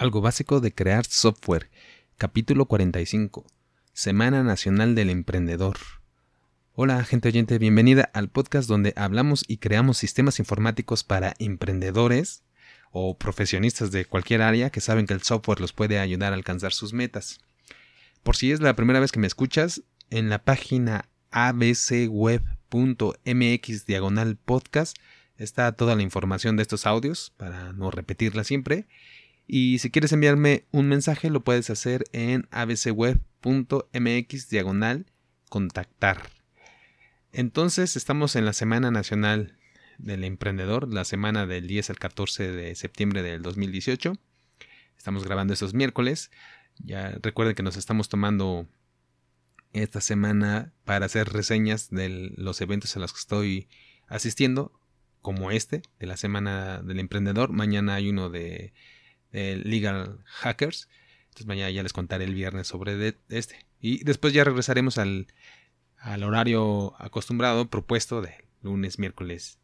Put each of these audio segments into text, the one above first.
Algo básico de crear software. Capítulo 45. Semana Nacional del Emprendedor. Hola, gente oyente, bienvenida al podcast donde hablamos y creamos sistemas informáticos para emprendedores o profesionistas de cualquier área que saben que el software los puede ayudar a alcanzar sus metas. Por si es la primera vez que me escuchas, en la página abcweb.mx diagonal podcast está toda la información de estos audios para no repetirla siempre y si quieres enviarme un mensaje, lo puedes hacer en abcweb.mx diagonal contactar. Entonces, estamos en la Semana Nacional del Emprendedor, la semana del 10 al 14 de septiembre del 2018. Estamos grabando estos miércoles. Ya recuerden que nos estamos tomando esta semana para hacer reseñas de los eventos a los que estoy asistiendo, como este, de la Semana del Emprendedor. Mañana hay uno de Legal Hackers. Entonces mañana ya les contaré el viernes sobre este. Y después ya regresaremos al, al horario acostumbrado propuesto de lunes, miércoles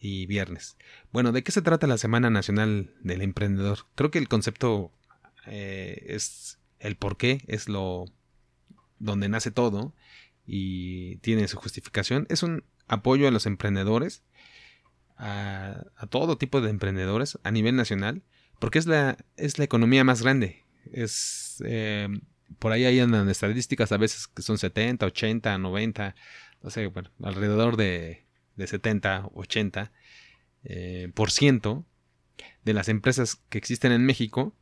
y viernes. Bueno, ¿de qué se trata la Semana Nacional del Emprendedor? Creo que el concepto eh, es el por qué, es lo donde nace todo y tiene su justificación. Es un apoyo a los emprendedores, a todo tipo de emprendedores a nivel nacional porque es la, es la economía más grande. Es, eh, por ahí hay andan estadísticas a veces que son 70, 80, 90, no sé, bueno, alrededor de, de 70, 80 eh, por ciento de las empresas que existen en México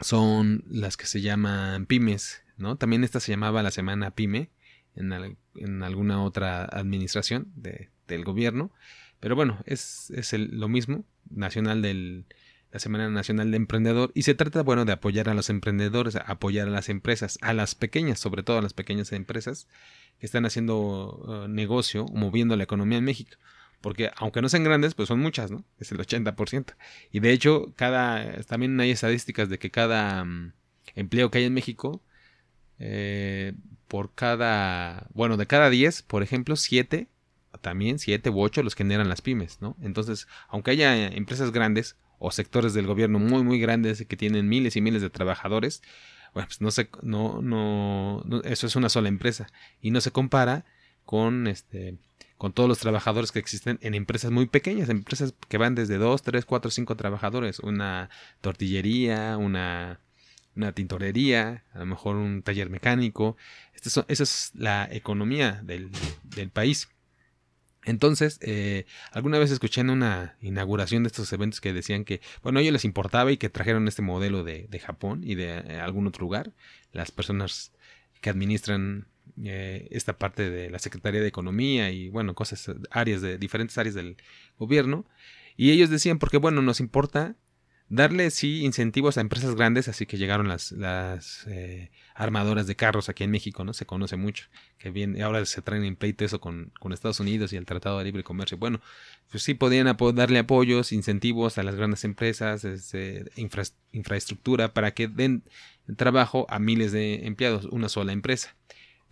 son las que se llaman pymes, ¿no? También esta se llamaba la semana pyme en, en alguna otra administración de, del gobierno, pero bueno, es, es lo mismo, nacional del, la Semana Nacional de Emprendedor, y se trata, bueno, de apoyar a los emprendedores, apoyar a las empresas, a las pequeñas, sobre todo a las pequeñas empresas que están haciendo uh, negocio, moviendo la economía en México. Porque aunque no sean grandes, pues son muchas, ¿no? Es el 80%. Y de hecho, cada, también hay estadísticas de que cada mm, empleo que hay en México, eh, por cada, bueno, de cada 10, por ejemplo, 7, también 7 u 8 los generan las pymes, ¿no? Entonces, aunque haya empresas grandes, o sectores del gobierno muy muy grandes que tienen miles y miles de trabajadores, bueno, pues no se, no, no, eso es una sola empresa y no se compara con este con todos los trabajadores que existen en empresas muy pequeñas, empresas que van desde 2, 3, 4, 5 trabajadores, una tortillería, una, una tintorería, a lo mejor un taller mecánico. esa es la economía del, del país. Entonces, eh, alguna vez escuché en una inauguración de estos eventos que decían que, bueno, a ellos les importaba y que trajeron este modelo de, de Japón y de eh, algún otro lugar, las personas que administran eh, esta parte de la Secretaría de Economía y, bueno, cosas, áreas de diferentes áreas del gobierno. Y ellos decían, porque, bueno, nos importa darle sí incentivos a empresas grandes, así que llegaron las, las eh, armadoras de carros aquí en México, ¿no? Se conoce mucho, que bien, ahora se traen en pleito eso con, con Estados Unidos y el Tratado de Libre Comercio. Bueno, pues sí podían darle apoyos, incentivos a las grandes empresas, este, infraestructura para que den trabajo a miles de empleados, una sola empresa.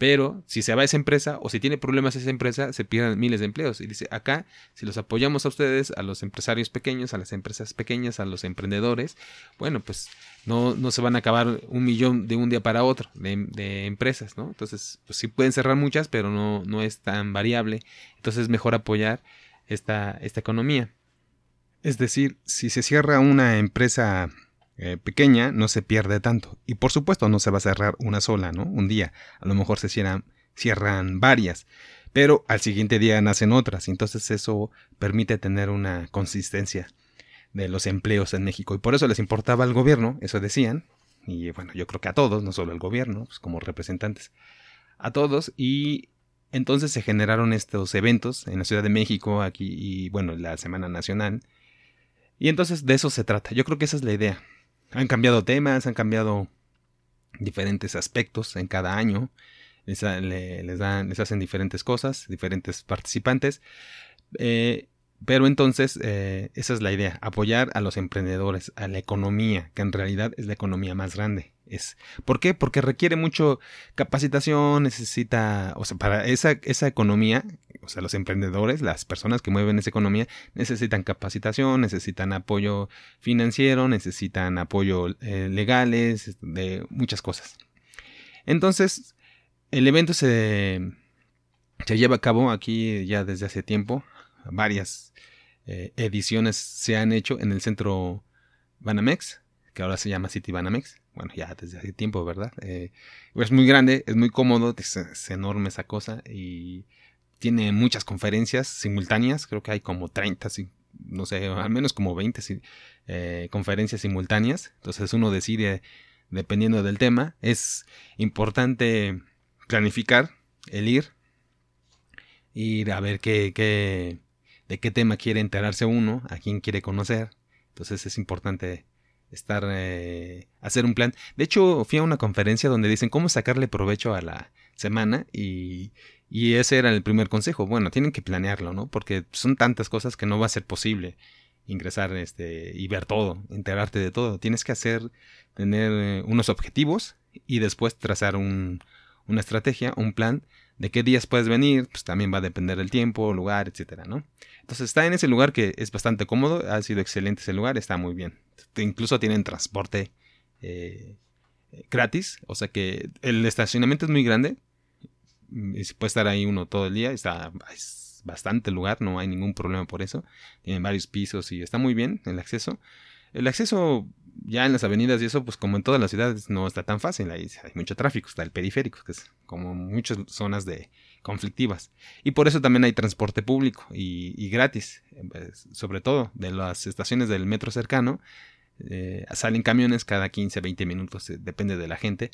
Pero si se va esa empresa o si tiene problemas esa empresa, se pierden miles de empleos. Y dice, acá, si los apoyamos a ustedes, a los empresarios pequeños, a las empresas pequeñas, a los emprendedores, bueno, pues no, no se van a acabar un millón de un día para otro de, empresas, ¿no? Entonces, pues sí pueden cerrar muchas, pero no, no es tan variable. Entonces es mejor apoyar esta, esta economía. Es decir, si se cierra una empresa eh, pequeña no se pierde tanto. Y por supuesto no se va a cerrar una sola, ¿no? Un día. A lo mejor se cierran, cierran varias. Pero al siguiente día nacen otras. Entonces eso permite tener una consistencia de los empleos en México. Y por eso les importaba al gobierno, eso decían. Y bueno, yo creo que a todos, no solo al gobierno, pues como representantes. A todos. Y entonces se generaron estos eventos en la Ciudad de México, aquí y bueno, la Semana Nacional. Y entonces de eso se trata. Yo creo que esa es la idea han cambiado temas, han cambiado diferentes aspectos en cada año. Les, dan, les hacen diferentes cosas, diferentes participantes. Eh, pero entonces, eh, esa es la idea, apoyar a los emprendedores, a la economía, que en realidad es la economía más grande. ¿Por qué? Porque requiere mucho capacitación, necesita, o sea, para esa, economía, o sea, los emprendedores, las personas que mueven esa economía, necesitan capacitación, necesitan apoyo financiero, necesitan apoyo eh, legales, de muchas cosas. Entonces, el evento se, se lleva a cabo aquí ya desde hace tiempo, varias eh, ediciones se han hecho en el centro Banamex, que ahora se llama City Banamex. Bueno, ya desde hace tiempo, ¿verdad? Eh, es muy grande, es muy cómodo, es, enorme esa cosa y tiene muchas conferencias simultáneas. Creo que hay como 30, no sé, al menos como 20 eh, conferencias simultáneas. Entonces uno decide dependiendo del tema. Es importante planificar el ir, ir a ver qué, qué, de qué tema quiere enterarse uno, a quién quiere conocer. Entonces es importante estar, eh, hacer un plan. De hecho, fui a una conferencia donde dicen cómo sacarle provecho a la semana y, y ese era el primer consejo. Bueno, tienen que planearlo, ¿no? Porque son tantas cosas que no va a ser posible ingresar este, y ver todo, enterarte de todo. Tienes que hacer, tener eh, unos objetivos y después trazar un, una estrategia, un plan de qué días puedes venir, pues también va a depender del tiempo, lugar, etcétera, ¿no? Entonces está en ese lugar que es bastante cómodo, ha sido excelente ese lugar, está muy bien. Incluso tienen transporte eh, gratis, o sea que el estacionamiento es muy grande, y puede estar ahí uno todo el día, está es bastante lugar, no hay ningún problema por eso. Tienen varios pisos y está muy bien el acceso. El acceso ya en las avenidas y eso, pues como en todas las ciudades no está tan fácil, hay mucho tráfico, está el periférico, que es como muchas zonas de conflictivas. Y por eso también hay transporte público y, gratis, pues, sobre todo de las estaciones del metro cercano, eh, salen camiones cada 15, 20 minutos, eh, depende de la gente.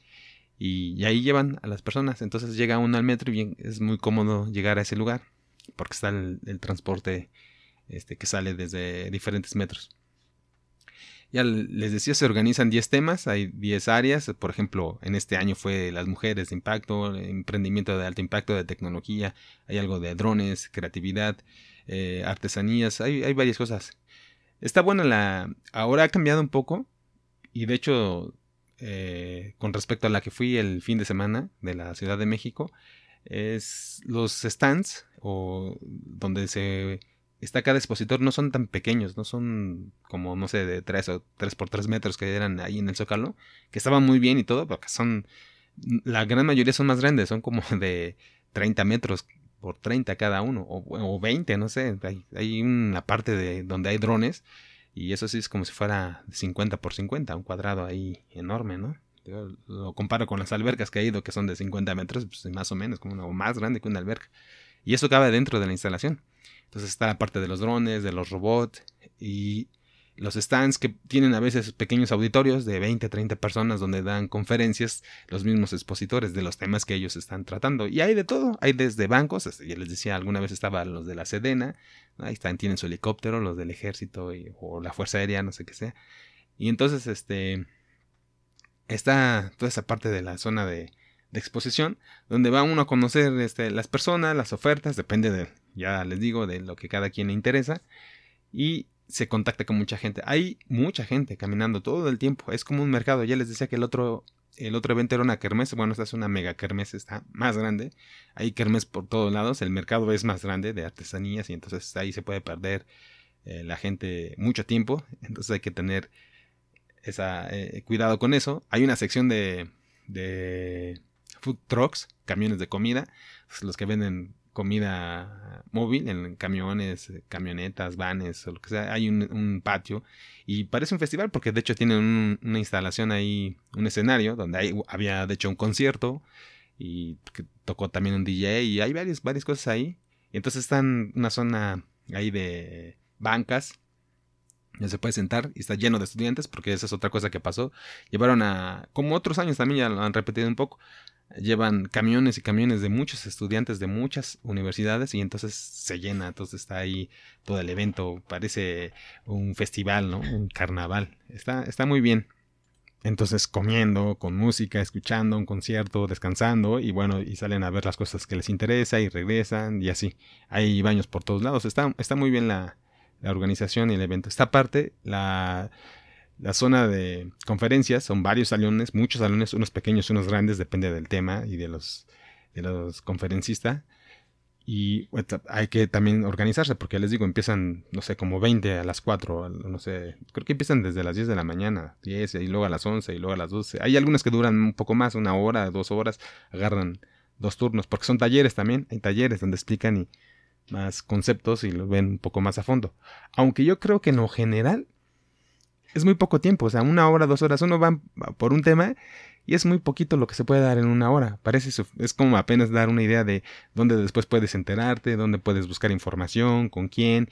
Y, ahí llevan a las personas. Entonces llega uno al metro y bien, es muy cómodo llegar a ese lugar. Porque está el, el transporte este, que sale desde diferentes metros. Ya les decía, se organizan 10 temas, hay 10 áreas. Por ejemplo, en este año fue las mujeres de impacto, emprendimiento de alto impacto, de tecnología, hay algo de drones, creatividad, eh, artesanías, hay, hay, varias cosas. Está buena la... Ahora ha cambiado un poco y de hecho, eh, con respecto a la que fui el fin de semana de la Ciudad de México, es los stands o donde se está cada expositor no son tan pequeños, no son como, no sé, de 3 o 3 por 3 metros que eran ahí en el Zócalo, que estaban muy bien y todo, pero que son, la gran mayoría son más grandes, son como de 30 metros por 30 cada uno, o, o 20, no sé, hay, hay, una parte de donde hay drones, y eso sí es como si fuera 50 por 50, un cuadrado ahí enorme, ¿no? Lo comparo con las albercas que he ido, que son de 50 metros, pues más o menos, como una, más grande que una alberca. Y eso cabe dentro de la instalación. Entonces está la parte de los drones, de los robots y los stands que tienen a veces pequeños auditorios de 20, 30 personas donde dan conferencias los mismos expositores de los temas que ellos están tratando. Y hay de todo, hay desde bancos, este, ya les decía, alguna vez estaban los de la Sedena, ahí tienen su helicóptero, los del ejército o la Fuerza Aérea, no sé qué sea. Y entonces, este, está toda esa parte de la zona de, de exposición, donde va uno a conocer este, las personas, las ofertas, depende de, ya les digo, de lo que cada quien le interesa, y se contacta con mucha gente. Hay mucha gente caminando todo el tiempo, es como un mercado, ya les decía que el otro, el otro evento era una kermés, bueno, esta es una mega kermés, está más grande, hay kermés por todos lados, el mercado es más grande de artesanías y entonces ahí se puede perder eh, la gente mucho tiempo, entonces hay que tener esa, eh, cuidado con eso. Hay una sección de, de food trucks, camiones de comida, los que venden comida móvil en camiones, camionetas, vanes o lo que sea. Hay un, patio y parece un festival porque de hecho tienen una instalación ahí, un escenario donde hay, había de hecho un concierto y que tocó también un DJ y hay varias, varias cosas ahí. Y entonces están una zona ahí de bancas. Ya se puede sentar y está lleno de estudiantes porque esa es otra cosa que pasó. Llevaron a, como otros años también ya lo han repetido un poco, llevan camiones y camiones de muchos estudiantes de muchas universidades y entonces se llena, entonces está ahí todo el evento, parece un festival, ¿no? Un carnaval. Está, está muy bien. Entonces comiendo, con música, escuchando un concierto, descansando y bueno, y salen a ver las cosas que les interesa y regresan y así. Hay baños por todos lados. Está, está muy bien la, la organización y el evento. Esta parte, la la zona de conferencias son varios salones, muchos salones, unos pequeños, unos grandes, depende del tema y de los, de los conferencistas. Y hay que también organizarse, porque les digo, empiezan, no sé, como 20 a las 4, no sé, creo que empiezan desde las 10 de la mañana, 10, y luego a las 11, y luego a las 12. Hay algunas que duran un poco más, una hora, dos horas, agarran dos turnos, porque son talleres también, hay talleres donde explican y más conceptos y lo ven un poco más a fondo. Aunque yo creo que en lo general es muy poco tiempo, o sea, una hora, dos horas, uno va por un tema y es muy poquito lo que se puede dar en una hora. Parece es como apenas dar una idea de dónde después puedes enterarte, dónde puedes buscar información, con quién.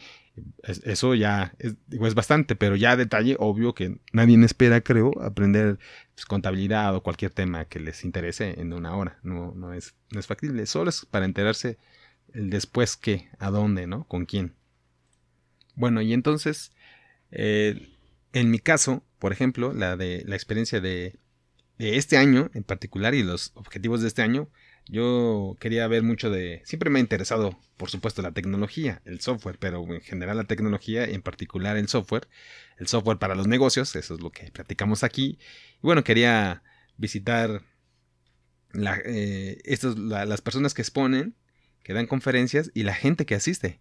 eso ya es, es bastante, pero ya detalle, obvio que nadie espera, creo, aprender pues, contabilidad o cualquier tema que les interese en una hora. No, no, es, no es factible. Solo es para enterarse el después qué, a dónde, ¿no? Con quién. Bueno, y entonces, eh, en mi caso, por ejemplo, la de la experiencia de este año en particular y los objetivos de este año, yo quería ver mucho de... Siempre me ha interesado, por supuesto, la tecnología, el software, pero en general la tecnología, y en particular el software, el software para los negocios, eso es lo que platicamos aquí. Y bueno, quería visitar la, eh, las personas que exponen, que dan conferencias y la gente que asiste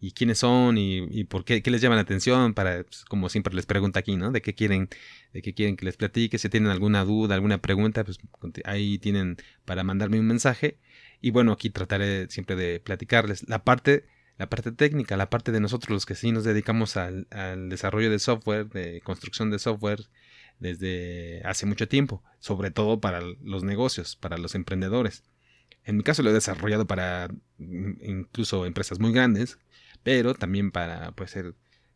y quiénes son y, por qué, qué, les llaman la atención para, pues, como siempre les pregunto aquí, ¿no? De qué quieren, de qué quieren que les platique, si tienen alguna duda, alguna pregunta, pues ahí tienen para mandarme un mensaje. Y bueno, aquí trataré siempre de platicarles la parte, la parte técnica, la parte de nosotros los que sí nos dedicamos al, al desarrollo de software, de construcción de software desde hace mucho tiempo, sobre todo para los negocios, para los emprendedores. En mi caso lo he desarrollado para mm, incluso empresas muy grandes pero también para, pues, ser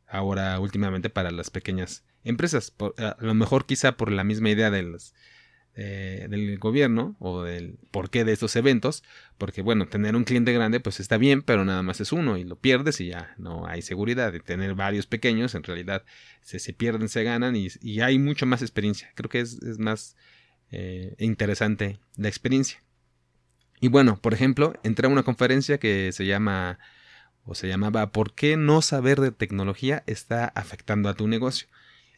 ahora últimamente para las pequeñas empresas. a lo mejor quizá por la misma idea de eh, del gobierno o del porqué de estos eventos, porque bueno, tener un cliente grande pues está bien, pero nada más es uno y lo pierdes y ya no hay seguridad. De tener varios pequeños, en realidad se, se pierden, se ganan y, y, hay mucho más experiencia. Creo que es, es más eh, interesante la experiencia. Y bueno, por ejemplo, entré a una conferencia que se llama o se llamaba ¿Por qué no saber de tecnología está afectando a tu negocio?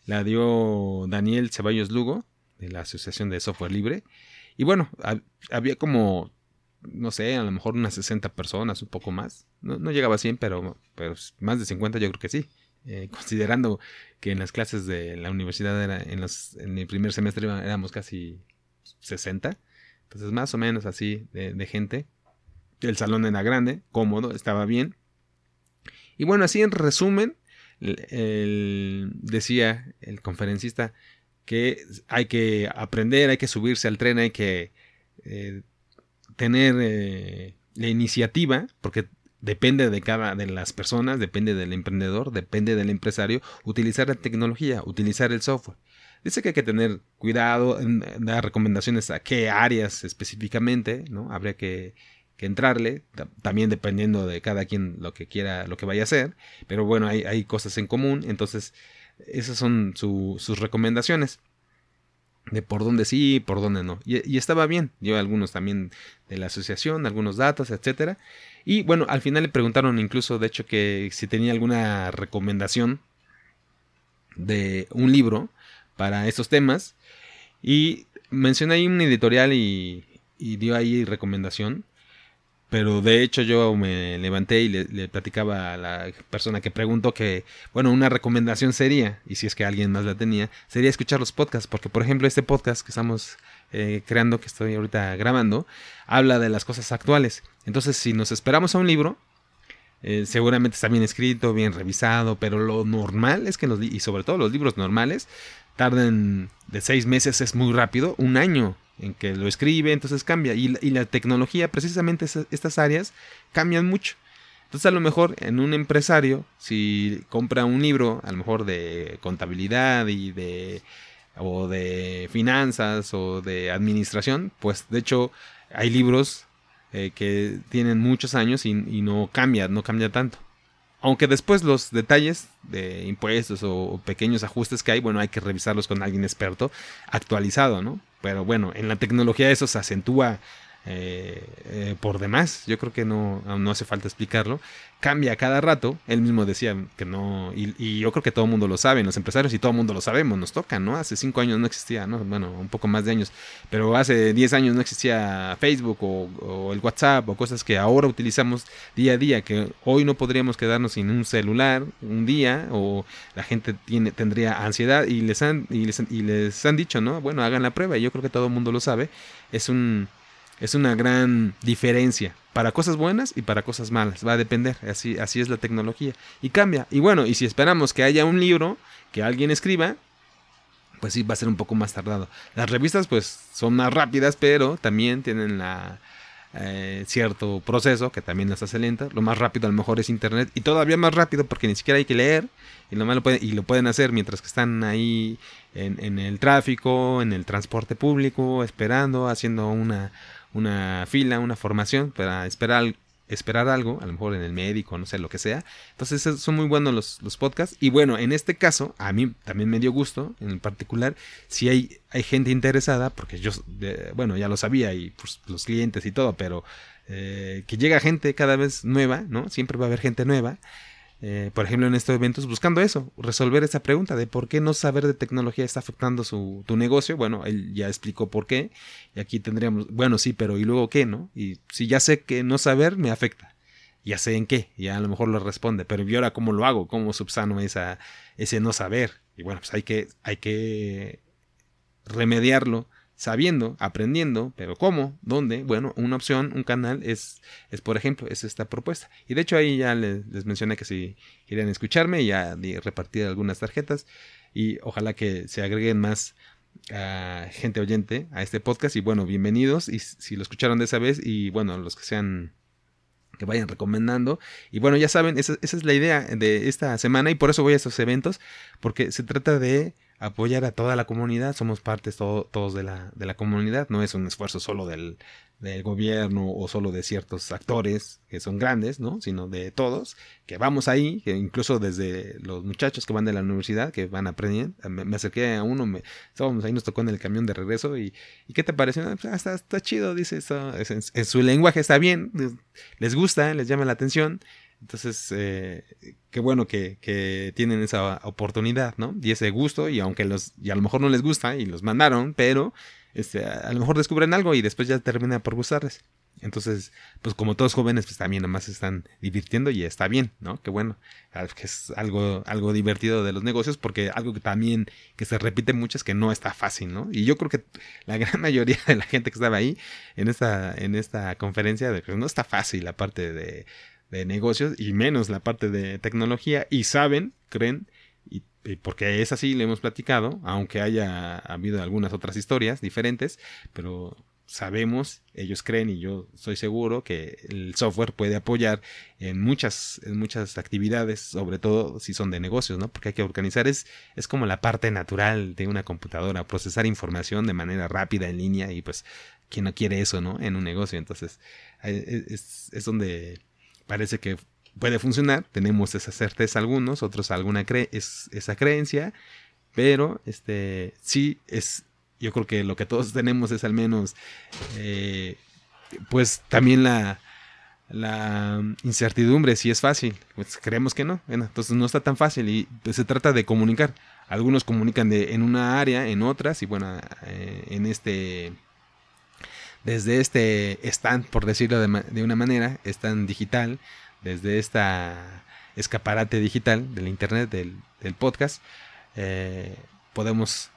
La dio Daniel Ceballos Lugo, de la Asociación de Software Libre. Y bueno, había como, no sé, a lo mejor unas 60 personas, un poco más. No, llegaba a 100, pero, pero, más de 50 yo creo que sí. Eh, considerando que en las clases de la universidad era, en, los, en el primer semestre éramos casi 60. Entonces más o menos así de, de gente. El salón era grande, cómodo, estaba bien. Y bueno, así en resumen, decía el conferencista que hay que aprender, hay que subirse al tren, hay que eh, tener eh, la iniciativa, porque depende de cada de las personas, depende del emprendedor, depende del empresario, utilizar la tecnología, utilizar el software. Dice que hay que tener cuidado, dar recomendaciones a qué áreas específicamente, ¿no? Habría que que entrarle, también dependiendo de cada quien lo que quiera, lo que vaya a hacer, pero bueno, hay, hay cosas en común, entonces esas son sus recomendaciones de por dónde sí, por dónde no. Y, estaba bien, dio algunos también de la asociación, algunos datos, etcétera. Y bueno, al final le preguntaron incluso, de hecho, que si tenía alguna recomendación de un libro para estos temas. Y mencioné ahí un editorial y, y dio ahí recomendación pero de hecho yo me levanté y le, platicaba a la persona que preguntó que, bueno, una recomendación sería, y si es que alguien más la tenía, sería escuchar los podcasts, porque por ejemplo este podcast que estamos eh, creando, que estoy ahorita grabando, habla de las cosas actuales. Entonces si nos esperamos a un libro, eh, seguramente está bien escrito, bien revisado, pero lo normal es que los, y sobre todo los libros normales, tarden de seis meses, es muy rápido, un año en que lo escribe, entonces cambia. Y, la tecnología, precisamente estas áreas, cambian mucho. Entonces a lo mejor en un empresario, si compra un libro, a lo mejor de contabilidad y de o de finanzas o de administración, pues de hecho hay libros eh, que tienen muchos años y, y, no cambia, no cambia tanto. Aunque después los detalles de impuestos o pequeños ajustes que hay, bueno, hay que revisarlos con alguien experto, actualizado, ¿no? Pero bueno, en la tecnología eso se acentúa eh, eh, por demás. Yo creo que no, no hace falta explicarlo. Cambia cada rato. Él mismo decía que no, y, yo creo que todo el mundo lo sabe, los empresarios y todo el mundo lo sabemos, nos toca, ¿no? Hace cinco años no existía, ¿no? Bueno, un poco más de años, pero hace diez años no existía Facebook o, el WhatsApp o cosas que ahora utilizamos día a día, que hoy no podríamos quedarnos sin un celular un día o la gente tiene, tendría ansiedad y les han, y les, y les han dicho, ¿no? Bueno, hagan la prueba, y yo creo que todo el mundo lo sabe. Es un es una gran diferencia para cosas buenas y para cosas malas. Va a depender, así, así es la tecnología. Y cambia. Y bueno, y si esperamos que haya un libro que alguien escriba, pues sí, va a ser un poco más tardado. Las revistas pues son más rápidas, pero también tienen la, eh, cierto proceso que también las hace lenta. Lo más rápido a lo mejor es internet y todavía más rápido porque ni siquiera hay que leer y lo, malo y lo pueden hacer mientras que están ahí en el tráfico, en el transporte público, esperando, haciendo una una fila, una formación para esperar, esperar algo, a lo mejor en el médico, no sé, lo que sea. Entonces son muy buenos los, los podcasts. Y bueno, en este caso, a mí también me dio gusto, en particular, si hay, hay gente interesada, porque yo, bueno, ya lo sabía y pues, los clientes y todo, pero eh, que llega gente cada vez nueva, ¿no? Siempre va a haber gente nueva. Eh, por ejemplo, en estos eventos, buscando eso, resolver esa pregunta de por qué no saber de tecnología está afectando su, tu negocio. Bueno, él ya explicó por qué. Y aquí tendríamos, bueno, sí, pero ¿y luego qué, no? Y si ya sé que no saber me afecta. Ya sé en qué, ya a lo mejor lo responde, pero ¿y ahora cómo lo hago? ¿Cómo subsano esa, ese no saber? Y bueno, pues hay que, hay que remediarlo sabiendo, aprendiendo, pero ¿cómo? ¿Dónde? Bueno, una opción, un canal es, es por ejemplo, es esta propuesta. Y de hecho ahí ya les, mencioné que si quieren escucharme, ya repartir algunas tarjetas y ojalá que se agreguen más uh, gente oyente a este podcast y bueno, bienvenidos y si lo escucharon de esa vez y bueno, los que sean que vayan recomendando. Y bueno, ya saben, esa, esa, es la idea de esta semana y por eso voy a estos eventos, porque se trata de apoyar a toda la comunidad, somos partes todos de la, de la comunidad, no es un esfuerzo solo del, del, gobierno o solo de ciertos actores que son grandes, ¿no? sino de todos, que vamos ahí, que incluso desde los muchachos que van de la universidad, que van aprendiendo, me, acerqué a uno, me, estábamos ahí, nos tocó en el camión de regreso y, ¿y qué te pareció? Ah, pues, está, está, chido, dice, eso, en su lenguaje está bien, les gusta, les llama la atención entonces, eh, qué bueno que, que, tienen esa oportunidad, ¿no? Y ese gusto, y aunque los, y a lo mejor no les gusta y los mandaron, pero este, a, lo mejor descubren algo y después ya termina por gustarles. Entonces, pues como todos jóvenes, pues también nada más se están divirtiendo y está bien, ¿no? Qué bueno, que es algo, algo divertido de los negocios, porque algo que también que se repite mucho es que no está fácil, ¿no? Y yo creo que la gran mayoría de la gente que estaba ahí en esta, en esta conferencia, no está fácil la parte de de negocios y menos la parte de tecnología y saben, creen, y, porque es así, le hemos platicado, aunque haya habido algunas otras historias diferentes, pero sabemos, ellos creen y yo soy seguro que el software puede apoyar en muchas, en muchas actividades, sobre todo si son de negocios, ¿no? Porque hay que organizar, es, es como la parte natural de una computadora, procesar información de manera rápida en línea y pues, ¿quién no quiere eso, ¿no? En un negocio, entonces es, es donde parece que puede funcionar, tenemos esa certeza algunos, otros alguna es, esa creencia, pero este sí es, yo creo que lo que todos tenemos es al menos, eh, pues también la, la incertidumbre, si es fácil, pues creemos que no, entonces no está tan fácil y pues, se trata de comunicar. Algunos comunican de, en una área, en otras, y bueno, eh, en este desde este stand, por decirlo de, una manera, stand digital, desde esta escaparate digital del internet, del, podcast, eh, podemos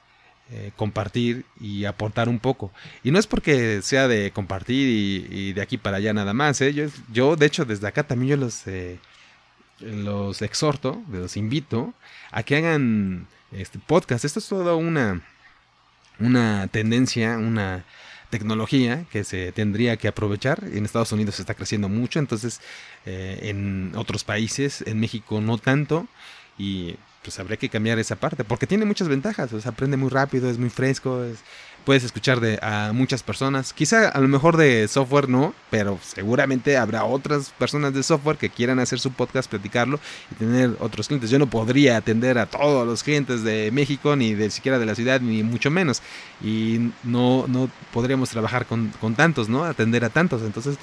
eh, compartir y aportar un poco. Y no es porque sea de compartir y, de aquí para allá nada más. ¿eh? Yo, yo, de hecho, desde acá también yo los, los exhorto, los invito a que hagan este podcast. Esto es toda una, una tendencia, una tecnología que se tendría que aprovechar. En Estados Unidos está creciendo mucho, entonces eh, en otros países, en México no tanto, y pues habría que cambiar esa parte, porque tiene muchas ventajas, o aprende muy rápido, es muy fresco, puedes escuchar de a muchas personas. Quizá a lo mejor de software no, pero seguramente habrá otras personas de software que quieran hacer su podcast, platicarlo y tener otros clientes. Yo no podría atender a todos los clientes de México, ni de siquiera de la ciudad, ni mucho menos. Y no, no podríamos trabajar con, con tantos, ¿no? Atender a tantos. Entonces,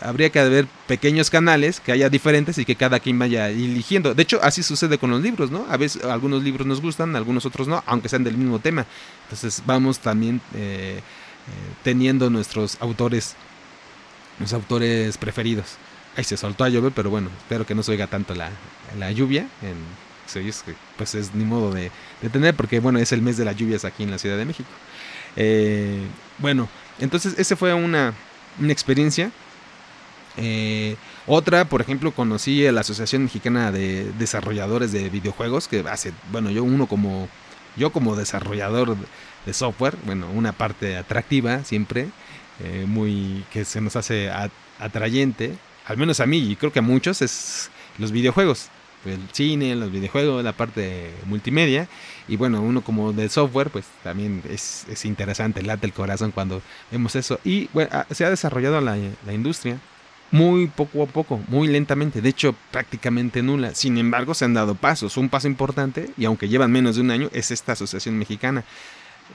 habría que haber pequeños canales que haya diferentes y que cada quien vaya eligiendo. De hecho, así sucede con los libros, ¿no? A veces algunos libros nos gustan, algunos otros no, aunque sean del mismo tema. Entonces vamos también eh, eh, teniendo nuestros autores, los autores preferidos. Ahí se soltó a llover, pero bueno, espero que no se oiga tanto la, lluvia. En, pues es ni modo de, tener, porque bueno, es el mes de las lluvias aquí en la Ciudad de México. bueno, entonces ese fue una, una experiencia. Eh, otra, por ejemplo, conocí a la Asociación Mexicana de Desarrolladores de Videojuegos, que hace, bueno, yo uno como, yo como desarrollador de software, bueno, una parte atractiva siempre, eh, muy, que se nos hace atrayente, al menos a mí y creo que a muchos, es los videojuegos el cine, los videojuegos, la parte multimedia. Y bueno, uno como de software, pues también es, es interesante, late el corazón cuando vemos eso. Y bueno, ah, se ha desarrollado la, la industria muy poco a poco, muy lentamente, de hecho prácticamente nula. Sin embargo, se han dado pasos. Un paso importante, y aunque llevan menos de un año, es esta asociación mexicana.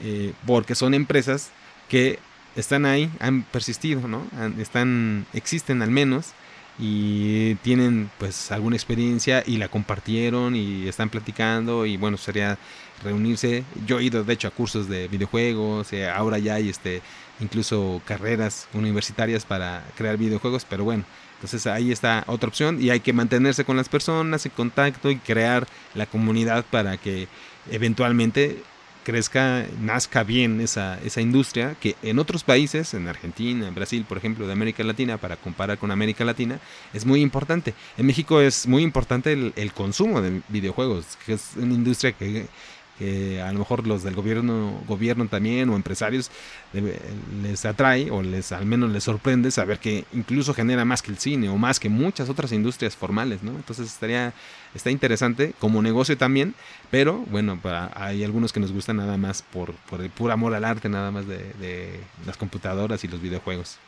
Eh, porque son empresas que están ahí, han persistido, ¿no? están, existen al menos y tienen pues alguna experiencia y la compartieron y están platicando y bueno sería reunirse. Yo he ido de hecho a cursos de videojuegos eh, ahora ya hay este incluso carreras universitarias para crear videojuegos pero bueno entonces ahí está otra opción y hay que mantenerse con las personas en contacto y crear la comunidad para que eventualmente crezca, nazca bien esa, esa industria que en otros países, en Argentina, en Brasil, por ejemplo, de América Latina, para comparar con América Latina, es muy importante. En México es muy importante el, el consumo de videojuegos, que es una industria que que a lo mejor los del gobierno, gobierno también o empresarios les atrae o les al menos les sorprende saber que incluso genera más que el cine o más que muchas otras industrias formales, ¿no? Entonces estaría está interesante como negocio también, pero bueno, hay algunos que nos gustan nada más por, por el puro amor al arte, nada más de las computadoras y los videojuegos.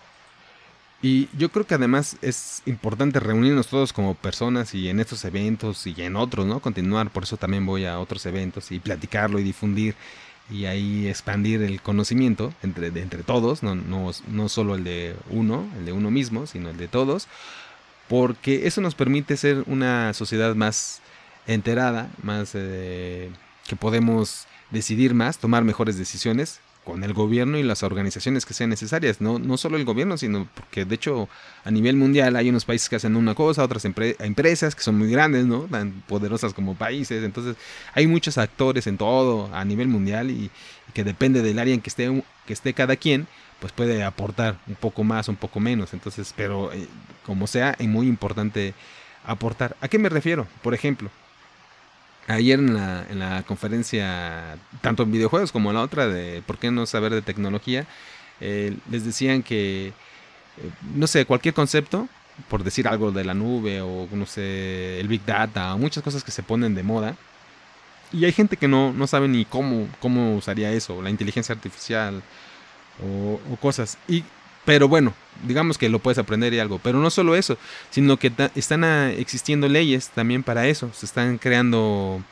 Y yo creo que además es importante reunirnos todos como personas y en estos eventos y en otros, ¿no? Continuar, por eso también voy a otros eventos y platicarlo y difundir y ahí expandir el conocimiento entre, entre todos, no, no, no solo el de uno, el de uno mismo, sino el de todos, porque eso nos permite ser una sociedad más enterada, más eh, que podemos decidir más, tomar mejores decisiones con el gobierno y las organizaciones que sean necesarias, no, no solo el gobierno, sino porque de hecho a nivel mundial hay unos países que hacen una cosa, otras empresas que son muy grandes, ¿no? tan poderosas como países, entonces hay muchos actores en todo a nivel mundial y, que depende del área en que esté, que esté cada quien, pues puede aportar un poco más, un poco menos, entonces, pero eh, como sea, es muy importante aportar. ¿A qué me refiero? Por ejemplo, ayer en la, en la conferencia, tanto en videojuegos como en la otra, de por qué no saber de tecnología, eh, les decían que, eh, no sé, cualquier concepto, por decir algo de la nube o, no sé, el Big Data, muchas cosas que se ponen de moda. Y hay gente que no, no sabe ni cómo, cómo usaría eso, la inteligencia artificial o, cosas. Y pero bueno, digamos que lo puedes aprender y algo. Pero no solo eso, sino que están ah, existiendo leyes también para eso. Se están creando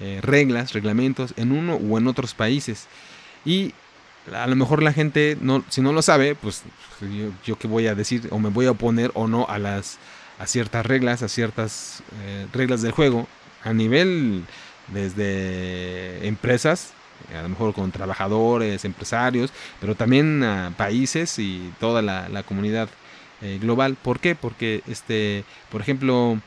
eh, reglas, reglamentos en uno o en otros países. Y a lo mejor la gente, no, si no lo sabe, pues yo, yo qué voy a decir o me voy a oponer o no a las a ciertas reglas, a ciertas eh, reglas del juego a nivel desde empresas a lo mejor con trabajadores, empresarios, pero también a países y toda la, comunidad eh, global. ¿Por qué? Porque, este, por ejemplo,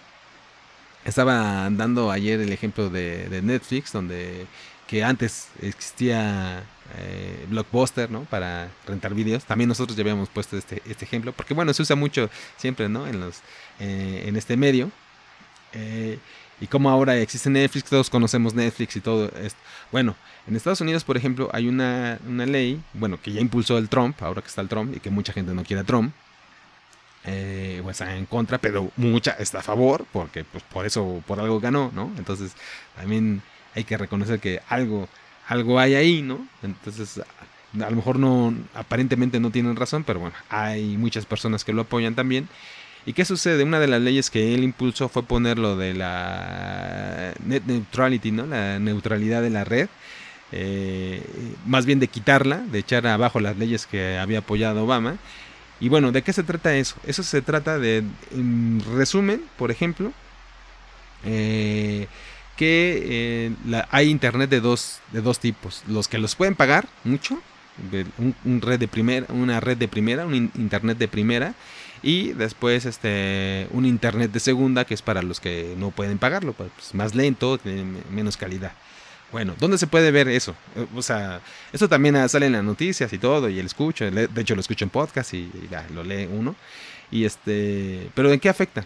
estaba dando ayer el ejemplo de, Netflix, donde que antes existía eh, Blockbuster, ¿no? Para rentar vídeos. También nosotros ya habíamos puesto este, este ejemplo, porque bueno, se usa mucho siempre, ¿no? En, los, eh, en este medio. Y como ahora existe Netflix, todos conocemos Netflix y todo esto. Bueno, en Estados Unidos, por ejemplo, hay una, ley, bueno, que ya impulsó el Trump, ahora que está el Trump y que mucha gente no quiere a Trump, eh, o está en contra, pero mucha está a favor, porque pues por eso, por algo ganó, ¿no? Entonces, también hay que reconocer que algo, algo hay ahí, ¿no? Entonces, a lo mejor no, aparentemente no tienen razón, pero bueno, hay muchas personas que lo apoyan también. ¿Y qué sucede? Una de las leyes que él impulsó fue poner lo de la net neutrality, ¿no? La neutralidad de la red. Eh, más bien de quitarla, de echar abajo las leyes que había apoyado Obama. Y bueno, ¿de qué se trata eso? Eso se trata de, en resumen, por ejemplo, eh, que eh, hay internet de dos, de dos tipos. Los que los pueden pagar mucho, un, red de primera, una red de primera, un internet de primera, y después este un internet de segunda que es para los que no pueden pagarlo, pues, más lento, menos calidad. Bueno, ¿dónde se puede ver eso? Eh, o sea, eso también sale en las noticias y todo, y él escucha, de hecho lo escucho en podcast y, ya, lo lee uno. Y este, pero ¿en qué afecta?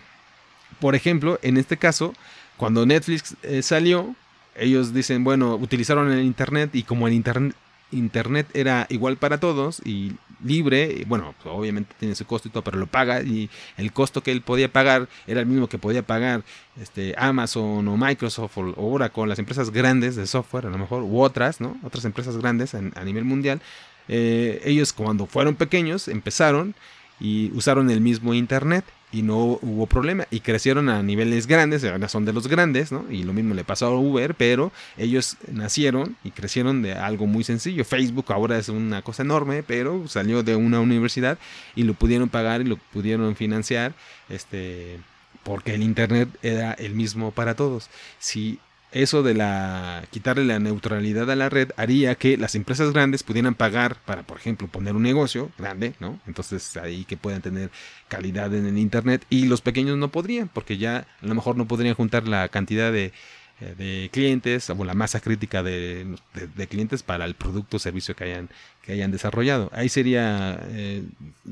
Por ejemplo, en este caso, cuando Netflix eh, salió, ellos dicen, bueno, utilizaron el Internet y como el Internet, Internet era igual para todos y libre, bueno, pues, obviamente tiene su costo y todo, pero lo paga y el costo que él podía pagar era el mismo que podía pagar este, Amazon o Microsoft o Oracle, las empresas grandes de software, a lo mejor, u otras, ¿no? Otras empresas grandes a nivel mundial. Eh, ellos cuando fueron pequeños empezaron y usaron el mismo Internet y no hubo problema y crecieron a niveles grandes, ahora son de los grandes, ¿no? Y lo mismo le pasó a Uber, pero ellos nacieron y crecieron de algo muy sencillo. Facebook ahora es una cosa enorme, pero salió de una universidad y lo pudieron pagar y lo pudieron financiar, este, porque el internet era el mismo para todos. Si eso de la quitarle la neutralidad a la red haría que las empresas grandes pudieran pagar para, por ejemplo, poner un negocio grande, ¿no? Entonces ahí que puedan tener calidad en el internet y los pequeños no podrían, porque ya a lo mejor no podrían juntar la cantidad de de clientes o la masa crítica de, clientes para el producto o servicio que hayan, que hayan desarrollado. Ahí sería, eh,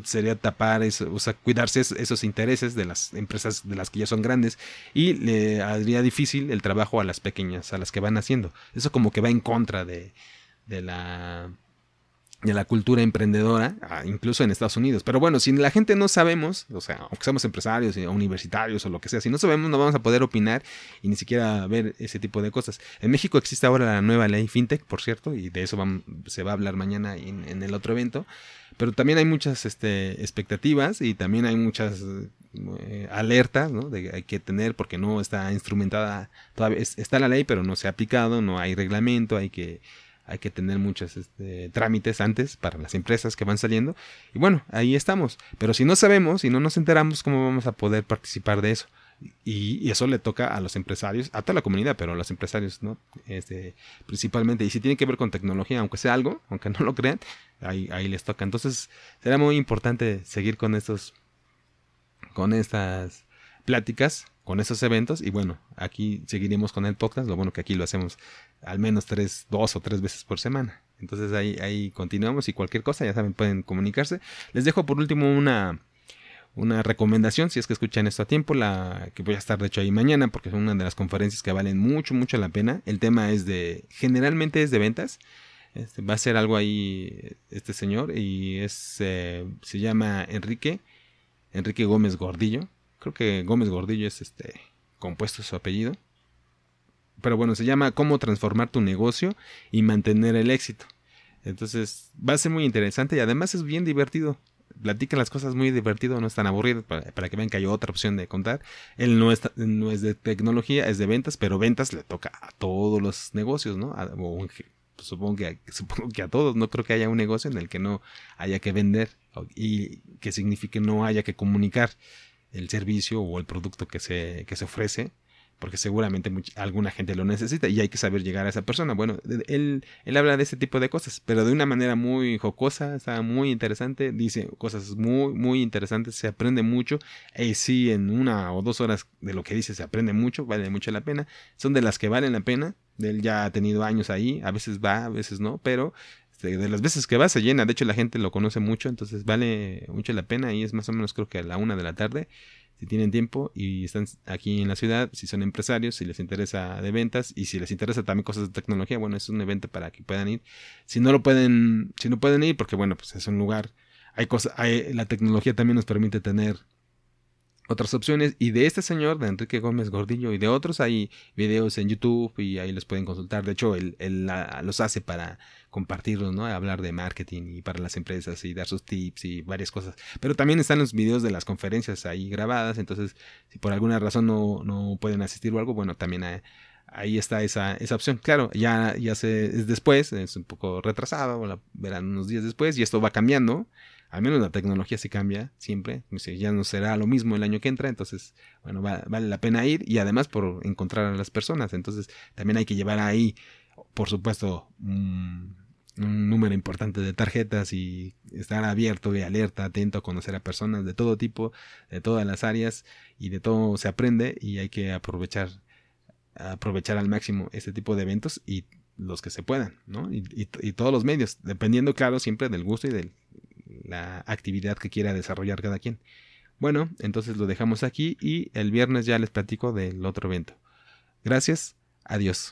sería tapar, eso, o sea, cuidarse esos intereses de las empresas de las que ya son grandes y le haría difícil el trabajo a las pequeñas, a las que van haciendo. Eso como que va en contra de, de la de la cultura emprendedora, ah, incluso en Estados Unidos. Pero bueno, si la gente no sabemos, o sea, aunque seamos empresarios o universitarios o lo que sea, si no sabemos no vamos a poder opinar y ni siquiera ver ese tipo de cosas. En México existe ahora la nueva ley FinTech, por cierto, y de eso se va a hablar mañana en, el otro evento. Pero también hay muchas este, expectativas y también hay muchas eh, alertas ¿no? de hay que tener porque no está instrumentada, todavía está la ley, pero no se ha aplicado, no hay reglamento, hay que hay que tener muchos este, trámites antes para las empresas que van saliendo. Y bueno, ahí estamos. Pero si no sabemos y no nos enteramos, ¿cómo vamos a poder participar de eso? Y, eso le toca a los empresarios, a toda la comunidad, pero a los empresarios, ¿no? Este, principalmente. Y si tiene que ver con tecnología, aunque sea algo, aunque no lo crean, ahí, ahí les toca. Entonces, será muy importante seguir con estos, con estas pláticas, con esos eventos. Y bueno, aquí seguiremos con el podcast. Lo bueno que aquí lo hacemos al menos tres, dos o tres veces por semana. Entonces ahí, continuamos y cualquier cosa, ya saben, pueden comunicarse. Les dejo por último una, una recomendación, si es que escuchan esto a tiempo, la que voy a estar de hecho ahí mañana, porque es una de las conferencias que valen mucho, mucho la pena. El tema es de, generalmente es de ventas. Este, va a ser algo ahí este señor y es, eh, se llama Enrique, Enrique Gómez Gordillo. Creo que Gómez Gordillo es este compuesto su apellido pero bueno, se llama Cómo transformar tu negocio y mantener el éxito. Entonces va a ser muy interesante y además es bien divertido. Platican las cosas muy divertido, no es tan aburrido para, que vean que hay otra opción de contar. Él no es, no es de tecnología, es de ventas, pero ventas le toca a todos los negocios, ¿no? supongo, que, supongo que a todos, no creo que haya un negocio en el que no haya que vender y que signifique no haya que comunicar el servicio o el producto que se, que se ofrece porque seguramente alguna gente lo necesita y hay que saber llegar a esa persona. Bueno, él, él habla de este tipo de cosas, pero de una manera muy jocosa, está muy interesante, dice cosas muy, muy interesantes, se aprende mucho, y sí, en una o dos horas de lo que dice se aprende mucho, vale mucho la pena, son de las que valen la pena, él ya ha tenido años ahí, a veces va, a veces no, pero este, de las veces que va se llena, de hecho la gente lo conoce mucho, entonces vale mucho la pena y es más o menos creo que a la una de la tarde si tienen tiempo y están aquí en la ciudad, si son empresarios, si les interesa de ventas y si les interesa también cosas de tecnología, bueno, es un evento para que puedan ir. Si no lo pueden, si no pueden ir, porque bueno, pues es un lugar, hay cosas, la tecnología también nos permite tener otras opciones. Y de este señor, de Enrique Gómez Gordillo, y de otros, hay videos en YouTube y ahí los pueden consultar. De hecho, él, los hace para compartirlos, ¿no? Hablar de marketing y para las empresas y dar sus tips y varias cosas. Pero también están los videos de las conferencias ahí grabadas. Entonces, si por alguna razón no, no pueden asistir o algo, bueno, también ahí está esa, esa opción. Claro, ya, ya se, es después, es un poco retrasado, la verán unos días después y esto va cambiando al menos la tecnología se cambia siempre, ya no será lo mismo el año que entra, entonces, bueno, vale la pena ir y además por encontrar a las personas, entonces también hay que llevar ahí, por supuesto, un, número importante de tarjetas y estar abierto y alerta, atento a conocer a personas de todo tipo, de todas las áreas y de todo se aprende y hay que aprovechar aprovechar al máximo este tipo de eventos y los que se puedan, ¿no? Y, y, todos los medios, dependiendo, claro, siempre del gusto y del, la actividad que quiera desarrollar cada quien. Bueno, entonces lo dejamos aquí y el viernes ya les platico del otro evento. Gracias, adiós.